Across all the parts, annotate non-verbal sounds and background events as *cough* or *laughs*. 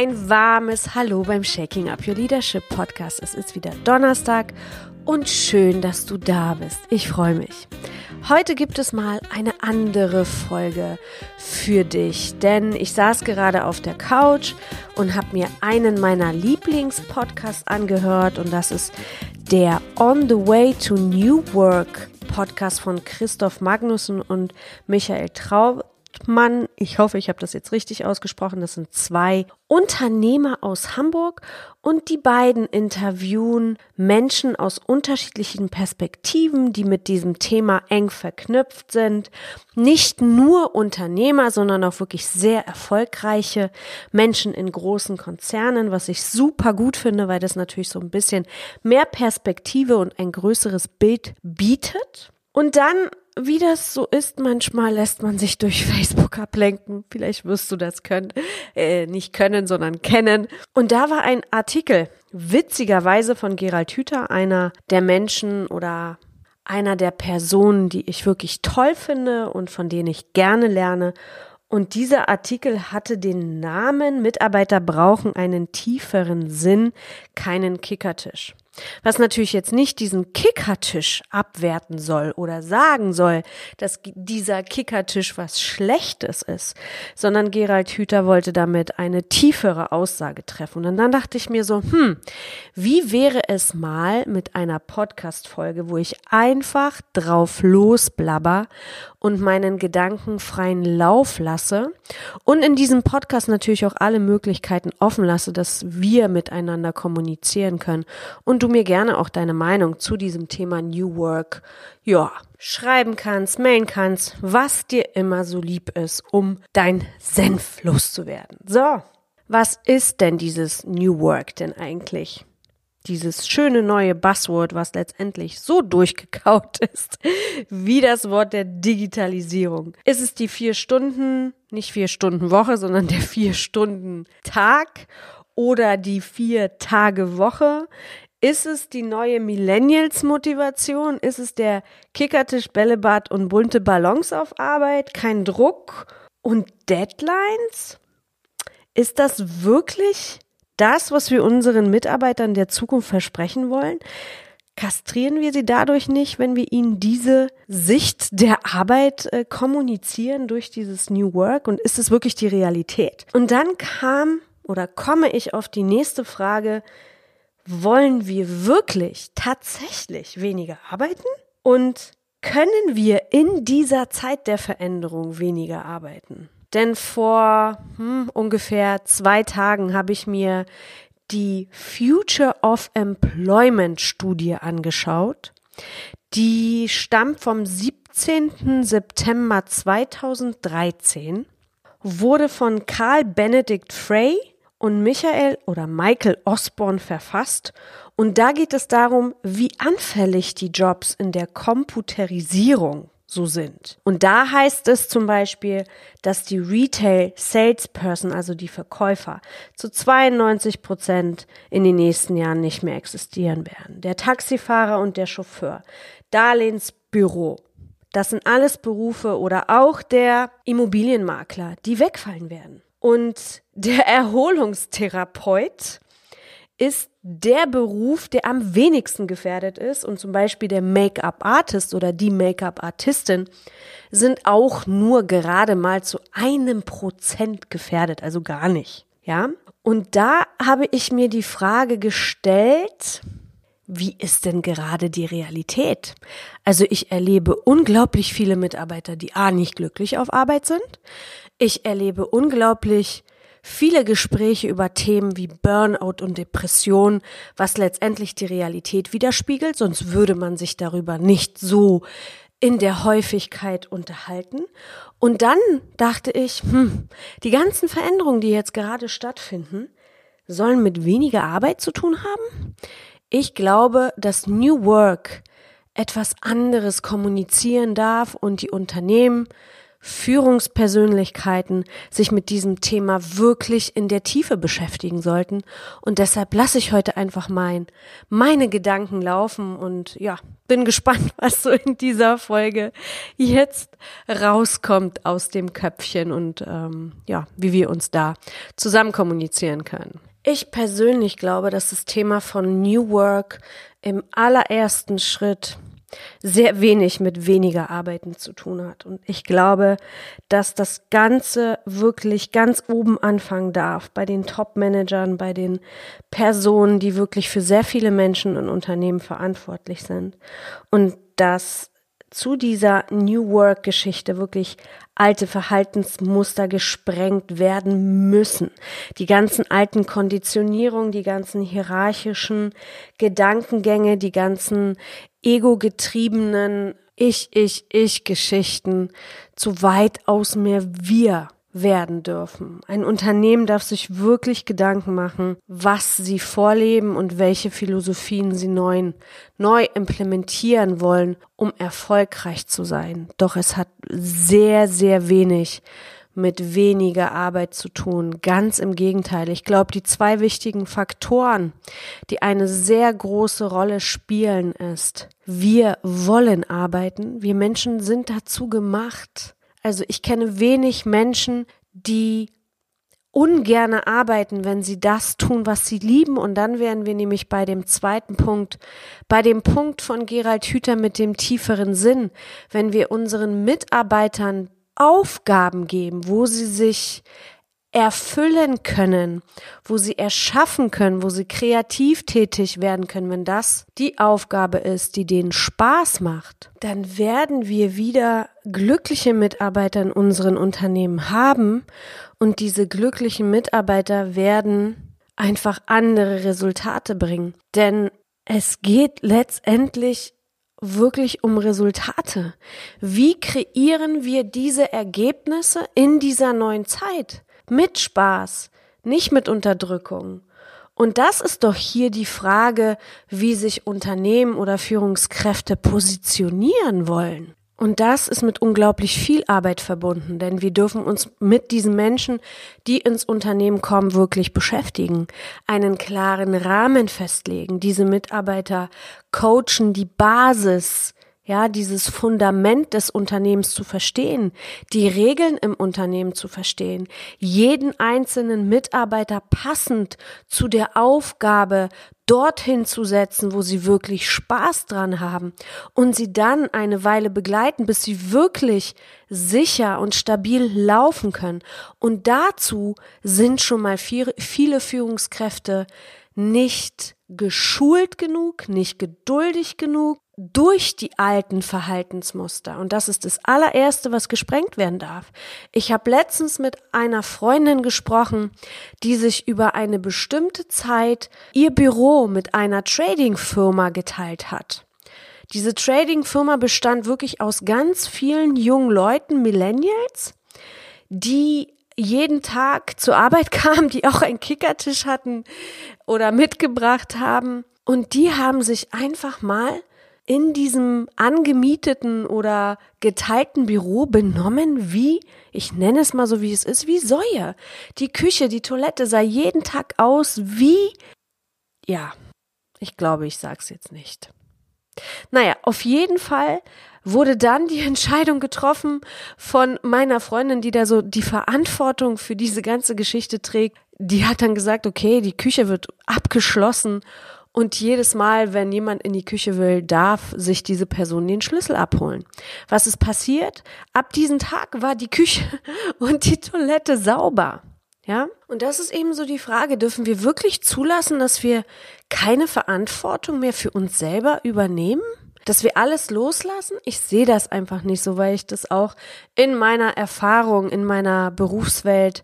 Ein warmes Hallo beim Shaking Up Your Leadership Podcast. Es ist wieder Donnerstag und schön, dass du da bist. Ich freue mich. Heute gibt es mal eine andere Folge für dich, denn ich saß gerade auf der Couch und habe mir einen meiner Lieblingspodcasts angehört und das ist der On the Way to New Work Podcast von Christoph Magnussen und Michael Traub Hauptmann, ich hoffe, ich habe das jetzt richtig ausgesprochen, das sind zwei Unternehmer aus Hamburg und die beiden interviewen Menschen aus unterschiedlichen Perspektiven, die mit diesem Thema eng verknüpft sind. Nicht nur Unternehmer, sondern auch wirklich sehr erfolgreiche Menschen in großen Konzernen, was ich super gut finde, weil das natürlich so ein bisschen mehr Perspektive und ein größeres Bild bietet. Und dann wie das so ist, manchmal lässt man sich durch *laughs* Facebook ablenken. Vielleicht wirst du das können, äh, nicht können, sondern kennen. Und da war ein Artikel, witzigerweise von Gerald Hüther, einer der Menschen oder einer der Personen, die ich wirklich toll finde und von denen ich gerne lerne. Und dieser Artikel hatte den Namen Mitarbeiter brauchen einen tieferen Sinn, keinen Kickertisch. Was natürlich jetzt nicht diesen Kickertisch abwerten soll oder sagen soll, dass dieser Kickertisch was Schlechtes ist, sondern Gerald Hüther wollte damit eine tiefere Aussage treffen. Und dann dachte ich mir so, hm, wie wäre es mal mit einer Podcast-Folge, wo ich einfach drauf losblabber und meinen Gedanken freien Lauf lasse und in diesem Podcast natürlich auch alle Möglichkeiten offen lasse, dass wir miteinander kommunizieren können und du mir gerne auch deine Meinung zu diesem Thema New Work, ja, schreiben kannst, mailen kannst, was dir immer so lieb ist, um dein Senf loszuwerden. So, was ist denn dieses New Work denn eigentlich? Dieses schöne neue Buzzword, was letztendlich so durchgekaut *laughs* ist, wie das Wort der Digitalisierung. Ist es die vier Stunden, nicht vier Stunden Woche, sondern der vier Stunden Tag oder die vier Tage Woche? Ist es die neue Millennials-Motivation? Ist es der Kickertisch, Bällebad und bunte Ballons auf Arbeit? Kein Druck und Deadlines? Ist das wirklich das, was wir unseren Mitarbeitern der Zukunft versprechen wollen? Kastrieren wir sie dadurch nicht, wenn wir ihnen diese Sicht der Arbeit äh, kommunizieren durch dieses New Work? Und ist es wirklich die Realität? Und dann kam oder komme ich auf die nächste Frage, wollen wir wirklich tatsächlich weniger arbeiten? Und können wir in dieser Zeit der Veränderung weniger arbeiten? Denn vor hm, ungefähr zwei Tagen habe ich mir die Future of Employment Studie angeschaut. Die stammt vom 17. September 2013, wurde von Karl Benedict Frey und Michael oder Michael Osborne verfasst. Und da geht es darum, wie anfällig die Jobs in der Computerisierung so sind. Und da heißt es zum Beispiel, dass die Retail Salesperson, also die Verkäufer, zu 92 Prozent in den nächsten Jahren nicht mehr existieren werden. Der Taxifahrer und der Chauffeur, Darlehensbüro, das sind alles Berufe oder auch der Immobilienmakler, die wegfallen werden. Und der Erholungstherapeut ist der Beruf, der am wenigsten gefährdet ist. Und zum Beispiel der Make-up-Artist oder die Make-up-Artistin sind auch nur gerade mal zu einem Prozent gefährdet, also gar nicht. Ja. Und da habe ich mir die Frage gestellt, wie ist denn gerade die Realität? Also ich erlebe unglaublich viele Mitarbeiter, die A nicht glücklich auf Arbeit sind. Ich erlebe unglaublich viele Gespräche über Themen wie Burnout und Depression, was letztendlich die Realität widerspiegelt, sonst würde man sich darüber nicht so in der Häufigkeit unterhalten. Und dann dachte ich, hm, die ganzen Veränderungen, die jetzt gerade stattfinden, sollen mit weniger Arbeit zu tun haben? Ich glaube, dass New Work etwas anderes kommunizieren darf und die Unternehmen Führungspersönlichkeiten sich mit diesem Thema wirklich in der Tiefe beschäftigen sollten. Und deshalb lasse ich heute einfach mein, meine Gedanken laufen und ja, bin gespannt, *laughs* was so in dieser Folge jetzt rauskommt aus dem Köpfchen und ähm, ja, wie wir uns da zusammen kommunizieren können. Ich persönlich glaube, dass das Thema von New Work im allerersten Schritt sehr wenig mit weniger Arbeiten zu tun hat. Und ich glaube, dass das Ganze wirklich ganz oben anfangen darf, bei den Top-Managern, bei den Personen, die wirklich für sehr viele Menschen und Unternehmen verantwortlich sind. Und dass zu dieser New Work Geschichte wirklich alte Verhaltensmuster gesprengt werden müssen. Die ganzen alten Konditionierungen, die ganzen hierarchischen Gedankengänge, die ganzen ego-getriebenen Ich, ich, ich Geschichten zu weitaus mehr wir werden dürfen. Ein Unternehmen darf sich wirklich Gedanken machen, was sie vorleben und welche Philosophien sie neu, neu implementieren wollen, um erfolgreich zu sein. Doch es hat sehr, sehr wenig mit weniger Arbeit zu tun. Ganz im Gegenteil. Ich glaube, die zwei wichtigen Faktoren, die eine sehr große Rolle spielen, ist, wir wollen arbeiten. Wir Menschen sind dazu gemacht. Also ich kenne wenig Menschen, die ungerne arbeiten, wenn sie das tun, was sie lieben. Und dann wären wir nämlich bei dem zweiten Punkt, bei dem Punkt von Gerald Hüther mit dem tieferen Sinn, wenn wir unseren Mitarbeitern Aufgaben geben, wo sie sich erfüllen können, wo sie erschaffen können, wo sie kreativ tätig werden können, wenn das die Aufgabe ist, die denen Spaß macht, dann werden wir wieder glückliche Mitarbeiter in unseren Unternehmen haben und diese glücklichen Mitarbeiter werden einfach andere Resultate bringen. Denn es geht letztendlich wirklich um Resultate. Wie kreieren wir diese Ergebnisse in dieser neuen Zeit? Mit Spaß, nicht mit Unterdrückung. Und das ist doch hier die Frage, wie sich Unternehmen oder Führungskräfte positionieren wollen. Und das ist mit unglaublich viel Arbeit verbunden, denn wir dürfen uns mit diesen Menschen, die ins Unternehmen kommen, wirklich beschäftigen, einen klaren Rahmen festlegen, diese Mitarbeiter coachen, die Basis ja, dieses Fundament des Unternehmens zu verstehen, die Regeln im Unternehmen zu verstehen, jeden einzelnen Mitarbeiter passend zu der Aufgabe dorthin zu setzen, wo sie wirklich Spaß dran haben und sie dann eine Weile begleiten, bis sie wirklich sicher und stabil laufen können. Und dazu sind schon mal viele Führungskräfte nicht geschult genug, nicht geduldig genug durch die alten Verhaltensmuster. Und das ist das allererste, was gesprengt werden darf. Ich habe letztens mit einer Freundin gesprochen, die sich über eine bestimmte Zeit ihr Büro mit einer Trading-Firma geteilt hat. Diese Trading-Firma bestand wirklich aus ganz vielen jungen Leuten, Millennials, die jeden Tag zur Arbeit *laughs* kamen, die auch einen Kickertisch hatten oder mitgebracht haben. Und die haben sich einfach mal in diesem angemieteten oder geteilten Büro benommen wie, ich nenne es mal so wie es ist, wie Säue. Die Küche, die Toilette sah jeden Tag aus wie, ja, ich glaube, ich sag's jetzt nicht. Naja, auf jeden Fall wurde dann die *laughs* Entscheidung getroffen von meiner Freundin, die da so die Verantwortung für diese ganze Geschichte trägt. Die hat dann gesagt, okay, die Küche wird abgeschlossen und jedes Mal, wenn jemand in die Küche will, darf sich diese Person den Schlüssel abholen. Was ist passiert? Ab diesem Tag war die Küche *laughs* und die Toilette sauber. Ja? Und das ist eben so die Frage, dürfen wir wirklich zulassen, dass wir keine Verantwortung mehr für uns selber übernehmen? Dass wir alles loslassen? Ich sehe das einfach nicht so, weil ich das auch in meiner Erfahrung, in meiner Berufswelt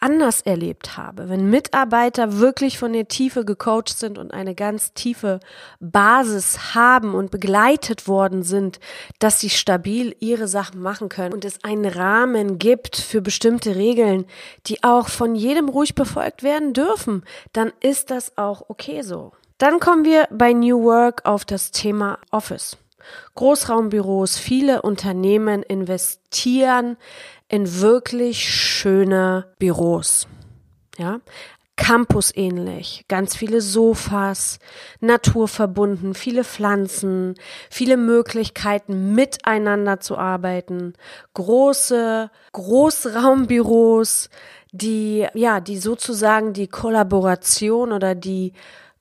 anders erlebt habe, wenn Mitarbeiter wirklich von der Tiefe gecoacht sind und eine ganz tiefe Basis haben und begleitet worden sind, dass sie stabil ihre Sachen machen können und es einen Rahmen gibt für bestimmte Regeln, die auch von jedem ruhig befolgt werden dürfen, dann ist das auch okay so. Dann kommen wir bei New Work auf das Thema Office. Großraumbüros, viele Unternehmen investieren in wirklich schöne Büros. Ja, Campus ähnlich, ganz viele Sofas, naturverbunden, viele Pflanzen, viele Möglichkeiten miteinander zu arbeiten, große Großraumbüros, die ja, die sozusagen die Kollaboration oder die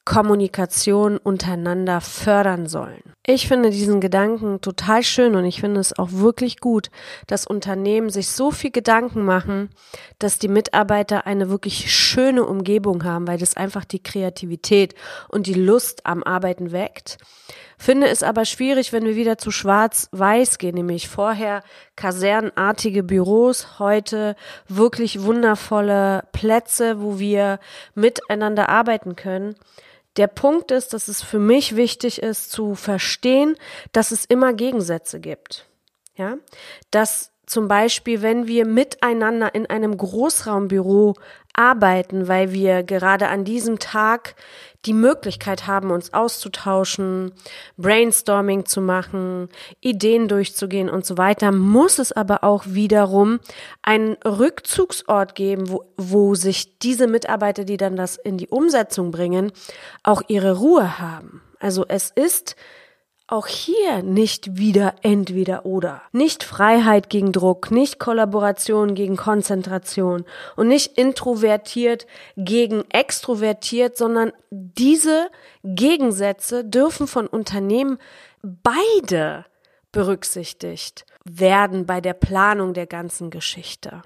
Kommunikation untereinander fördern sollen. Ich finde diesen Gedanken total schön und ich finde es auch wirklich gut, dass Unternehmen sich so viel Gedanken machen, dass die Mitarbeiter eine wirklich schöne Umgebung haben, weil das einfach die Kreativität und die Lust am Arbeiten weckt. Finde es aber schwierig, wenn wir wieder zu schwarz-weiß gehen, nämlich vorher kasernenartige Büros, heute wirklich wundervolle Plätze, wo wir miteinander arbeiten können. Der Punkt ist, dass es für mich wichtig ist zu verstehen, dass es immer Gegensätze gibt. Ja, dass zum Beispiel, wenn wir miteinander in einem Großraumbüro arbeiten, weil wir gerade an diesem Tag die Möglichkeit haben, uns auszutauschen, Brainstorming zu machen, Ideen durchzugehen und so weiter, muss es aber auch wiederum einen Rückzugsort geben, wo, wo sich diese Mitarbeiter, die dann das in die Umsetzung bringen, auch ihre Ruhe haben. Also es ist auch hier nicht wieder entweder oder. Nicht Freiheit gegen Druck, nicht Kollaboration gegen Konzentration und nicht introvertiert gegen extrovertiert, sondern diese Gegensätze dürfen von Unternehmen beide berücksichtigt werden bei der Planung der ganzen Geschichte.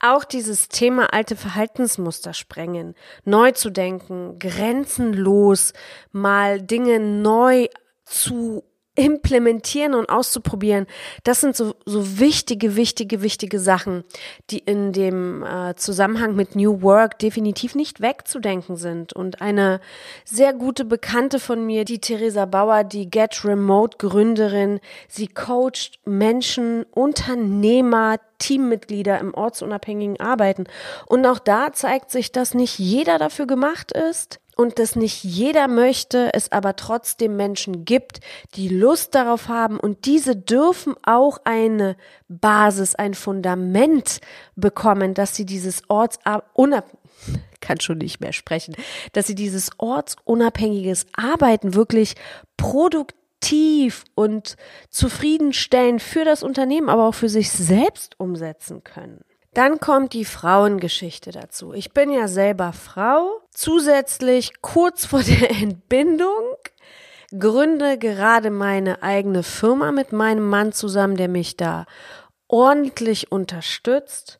Auch dieses Thema alte Verhaltensmuster sprengen, neu zu denken, grenzenlos mal Dinge neu zu implementieren und auszuprobieren, das sind so, so wichtige, wichtige, wichtige Sachen, die in dem äh, Zusammenhang mit New Work definitiv nicht wegzudenken sind. Und eine sehr gute Bekannte von mir, die Theresa Bauer, die Get Remote Gründerin, sie coacht Menschen, Unternehmer, Teammitglieder im ortsunabhängigen Arbeiten. Und auch da zeigt sich, dass nicht jeder dafür gemacht ist und dass nicht jeder möchte, es aber trotzdem Menschen gibt, die Lust darauf haben und diese dürfen auch eine Basis, ein Fundament bekommen, dass sie dieses ortsunabhängige *laughs* kann schon nicht mehr sprechen, dass sie dieses ortsunabhängiges Arbeiten wirklich produktiv und zufriedenstellend für das Unternehmen, aber auch für sich selbst umsetzen können. Dann kommt die Frauengeschichte dazu. Ich bin ja selber Frau, zusätzlich kurz vor der *laughs* Entbindung, gründe gerade meine eigene Firma mit meinem Mann zusammen, der mich da ordentlich unterstützt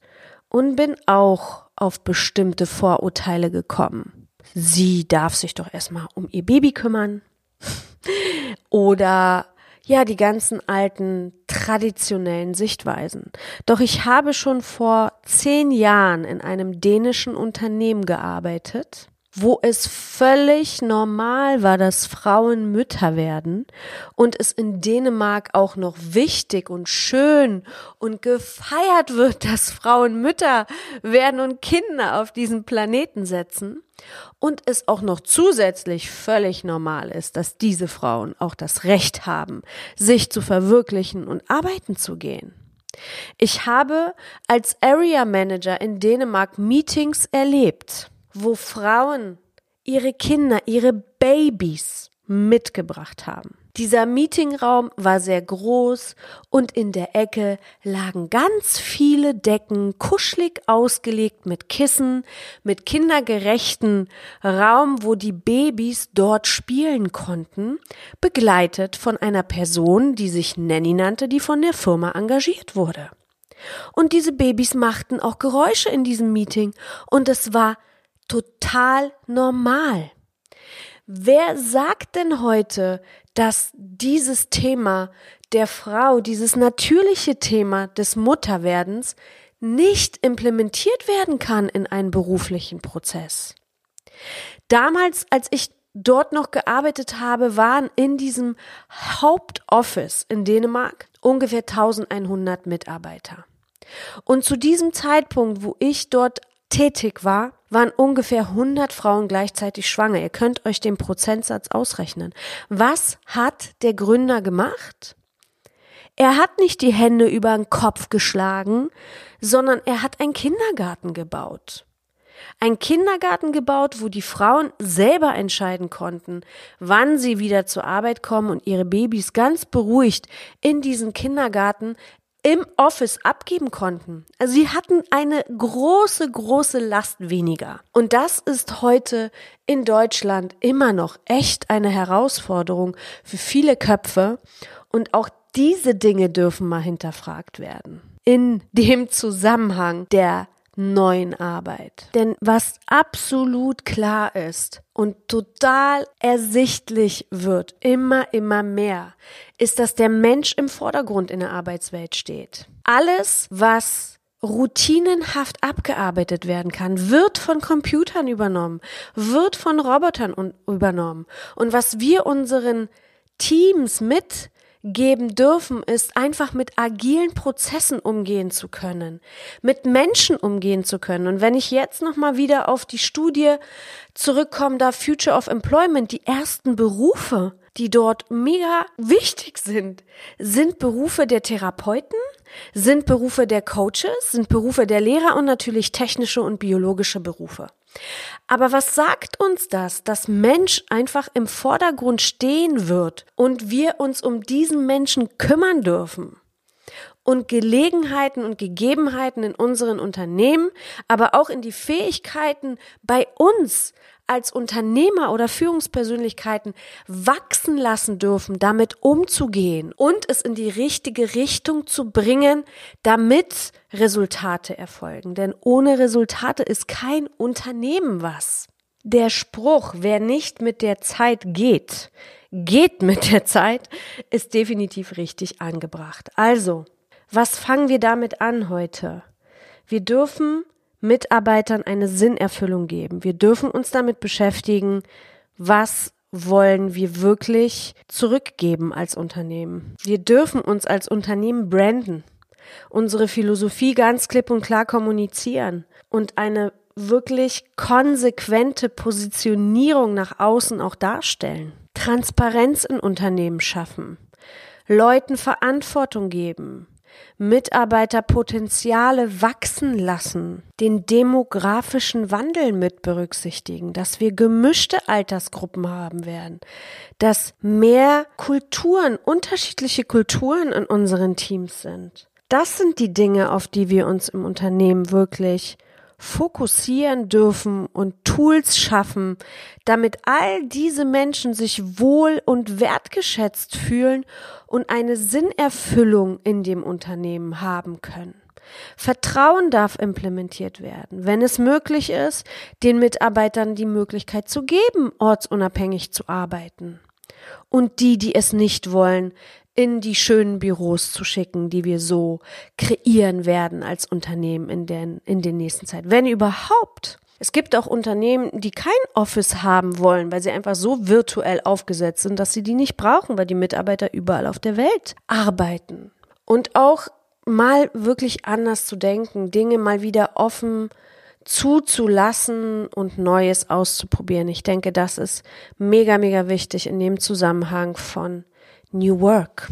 und bin auch auf bestimmte Vorurteile gekommen. Sie darf sich doch erstmal um ihr Baby kümmern. *laughs* Oder ja, die ganzen alten traditionellen Sichtweisen. Doch ich habe schon vor zehn Jahren in einem dänischen Unternehmen gearbeitet, wo es völlig normal war, dass Frauen Mütter werden und es in Dänemark auch noch wichtig und schön und gefeiert wird, dass Frauen Mütter werden und Kinder auf diesen Planeten setzen und es auch noch zusätzlich völlig normal ist, dass diese Frauen auch das Recht haben, sich zu verwirklichen und arbeiten zu gehen. Ich habe als Area Manager in Dänemark Meetings erlebt, wo Frauen ihre Kinder, ihre Babys mitgebracht haben. Dieser Meetingraum war sehr groß und in der Ecke lagen ganz viele Decken, kuschelig ausgelegt mit Kissen, mit kindergerechten Raum, wo die Babys dort spielen konnten, begleitet von einer Person, die sich Nanny nannte, die von der Firma engagiert wurde. Und diese Babys machten auch Geräusche in diesem Meeting und es war total normal. Wer sagt denn heute, dass dieses Thema der Frau, dieses natürliche Thema des Mutterwerdens nicht implementiert werden kann in einen beruflichen Prozess? Damals, als ich dort noch gearbeitet habe, waren in diesem Hauptoffice in Dänemark ungefähr 1100 Mitarbeiter. Und zu diesem Zeitpunkt, wo ich dort tätig war, waren ungefähr 100 Frauen gleichzeitig schwanger. Ihr könnt euch den Prozentsatz ausrechnen. Was hat der Gründer gemacht? Er hat nicht die Hände über den Kopf geschlagen, sondern er hat einen Kindergarten gebaut. Ein Kindergarten gebaut, wo die Frauen selber entscheiden konnten, wann sie wieder zur Arbeit kommen und ihre Babys ganz beruhigt in diesen Kindergarten im Office abgeben konnten. Also sie hatten eine große, große Last weniger. Und das ist heute in Deutschland immer noch echt eine Herausforderung für viele Köpfe. Und auch diese Dinge dürfen mal hinterfragt werden. In dem Zusammenhang der neuen Arbeit. Denn was absolut klar ist und total ersichtlich wird, immer, immer mehr, ist, dass der Mensch im Vordergrund in der Arbeitswelt steht. Alles, was routinenhaft abgearbeitet werden kann, wird von Computern übernommen, wird von Robotern übernommen. Und was wir unseren Teams mit geben dürfen, ist einfach mit agilen Prozessen umgehen zu können, mit Menschen umgehen zu können. Und wenn ich jetzt nochmal wieder auf die Studie zurückkomme, da Future of Employment, die ersten Berufe, die dort mega wichtig sind, sind Berufe der Therapeuten, sind Berufe der Coaches, sind Berufe der Lehrer und natürlich technische und biologische Berufe. Aber was sagt uns das, dass Mensch einfach im Vordergrund stehen wird und wir uns um diesen Menschen kümmern dürfen? Und Gelegenheiten und Gegebenheiten in unseren Unternehmen, aber auch in die Fähigkeiten bei uns als Unternehmer oder Führungspersönlichkeiten wachsen lassen dürfen, damit umzugehen und es in die richtige Richtung zu bringen, damit Resultate erfolgen. Denn ohne Resultate ist kein Unternehmen was. Der Spruch, wer nicht mit der Zeit geht, geht mit der Zeit, ist definitiv richtig angebracht. Also, was fangen wir damit an heute? Wir dürfen Mitarbeitern eine Sinnerfüllung geben. Wir dürfen uns damit beschäftigen, was wollen wir wirklich zurückgeben als Unternehmen. Wir dürfen uns als Unternehmen branden, unsere Philosophie ganz klipp und klar kommunizieren und eine wirklich konsequente Positionierung nach außen auch darstellen. Transparenz in Unternehmen schaffen, Leuten Verantwortung geben, Mitarbeiterpotenziale wachsen lassen, den demografischen Wandel mit berücksichtigen, dass wir gemischte Altersgruppen haben werden, dass mehr Kulturen, unterschiedliche Kulturen in unseren Teams sind. Das sind die Dinge, auf die wir uns im Unternehmen wirklich fokussieren dürfen und Tools schaffen, damit all diese Menschen sich wohl und wertgeschätzt fühlen und eine Sinnerfüllung in dem Unternehmen haben können. Vertrauen darf implementiert werden, wenn es möglich ist, den Mitarbeitern die Möglichkeit zu geben, ortsunabhängig zu arbeiten. Und die, die es nicht wollen, in die schönen Büros zu schicken, die wir so kreieren werden als Unternehmen in den, in den nächsten Zeit. Wenn überhaupt. Es gibt auch Unternehmen, die kein Office haben wollen, weil sie einfach so virtuell aufgesetzt sind, dass sie die nicht brauchen, weil die Mitarbeiter überall auf der Welt arbeiten. Und auch mal wirklich anders zu denken, Dinge mal wieder offen zuzulassen und Neues auszuprobieren. Ich denke, das ist mega, mega wichtig in dem Zusammenhang von New Work.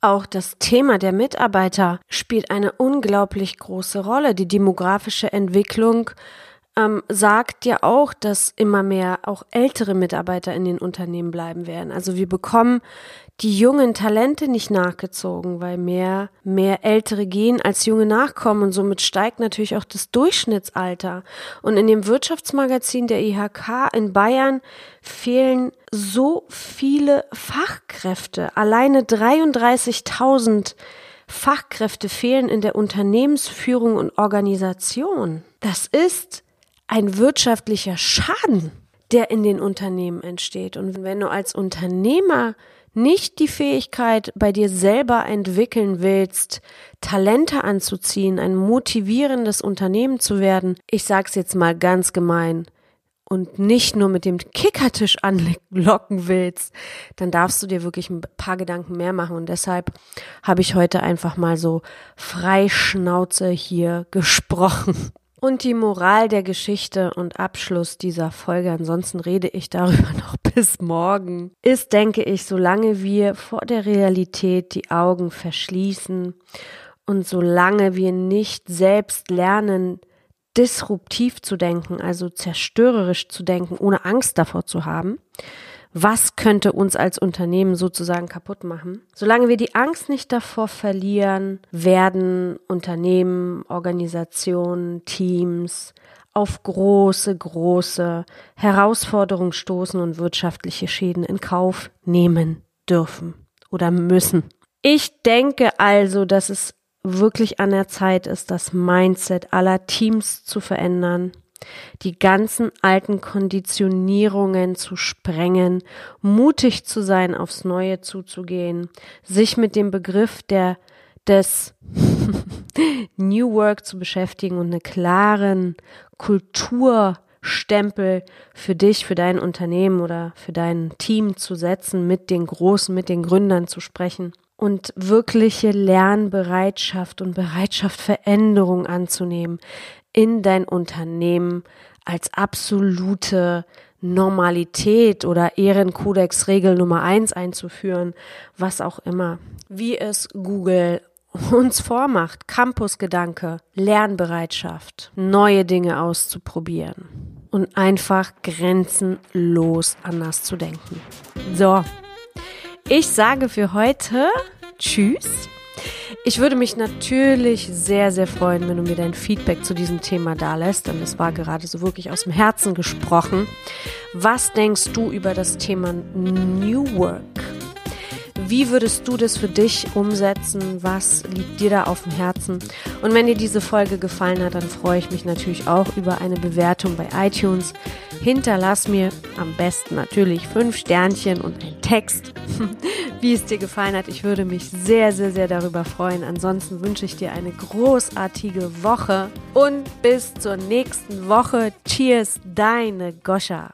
Auch das Thema der Mitarbeiter spielt eine unglaublich große Rolle. Die demografische Entwicklung ähm, sagt ja auch, dass immer mehr auch ältere Mitarbeiter in den Unternehmen bleiben werden. Also wir bekommen die jungen Talente nicht nachgezogen, weil mehr, mehr Ältere gehen als junge nachkommen und somit steigt natürlich auch das Durchschnittsalter. Und in dem Wirtschaftsmagazin der IHK in Bayern fehlen so viele Fachkräfte. Alleine 33.000 Fachkräfte fehlen in der Unternehmensführung und Organisation. Das ist ein wirtschaftlicher Schaden, der in den Unternehmen entsteht. Und wenn du als Unternehmer nicht die Fähigkeit bei dir selber entwickeln willst, Talente anzuziehen, ein motivierendes Unternehmen zu werden, ich sag's jetzt mal ganz gemein, und nicht nur mit dem Kickertisch anlocken willst, dann darfst du dir wirklich ein paar Gedanken mehr machen. Und deshalb habe ich heute einfach mal so frei Schnauze hier gesprochen. Und die Moral der Geschichte und Abschluss dieser Folge, ansonsten rede ich darüber *laughs* noch bis morgen, ist, denke ich, solange wir vor der Realität die Augen verschließen und solange wir nicht selbst lernen, disruptiv zu denken, also zerstörerisch zu denken, ohne Angst davor zu haben, was könnte uns als Unternehmen sozusagen kaputt machen. Solange wir die Angst nicht davor verlieren, werden Unternehmen, Organisationen, Teams auf große, große Herausforderungen stoßen und wirtschaftliche Schäden in Kauf nehmen dürfen oder müssen. Ich denke also, dass es wirklich an der Zeit ist, das Mindset aller Teams zu verändern die ganzen alten Konditionierungen zu sprengen, mutig zu sein, aufs Neue zuzugehen, sich mit dem Begriff der des *laughs* New Work zu beschäftigen und eine klaren Kulturstempel für dich, für dein Unternehmen oder für dein Team zu setzen, mit den Großen, mit den Gründern zu sprechen und wirkliche Lernbereitschaft und Bereitschaft, Veränderung anzunehmen, in dein Unternehmen als absolute Normalität oder Ehrenkodex-Regel Nummer eins einzuführen, was auch immer. Wie es Google uns vormacht, Campusgedanke, Lernbereitschaft, neue Dinge auszuprobieren und einfach grenzenlos anders zu denken. So, ich sage für heute Tschüss. Ich würde mich natürlich sehr, sehr freuen, wenn du mir dein Feedback zu diesem Thema da lässt, denn es war gerade so wirklich aus dem Herzen gesprochen. Was denkst du über das Thema New Work? Wie würdest du das für dich umsetzen? Was liegt dir da auf dem Herzen? Und wenn dir diese Folge gefallen hat, dann freue ich mich natürlich auch über eine Bewertung bei iTunes. Hinterlass mir am besten natürlich fünf Sternchen und ein Text, *laughs* wie es dir gefallen hat. Ich würde mich sehr, sehr, sehr darüber freuen. Ansonsten wünsche ich dir eine großartige Woche und bis zur nächsten Woche. Cheers, deine Goscha.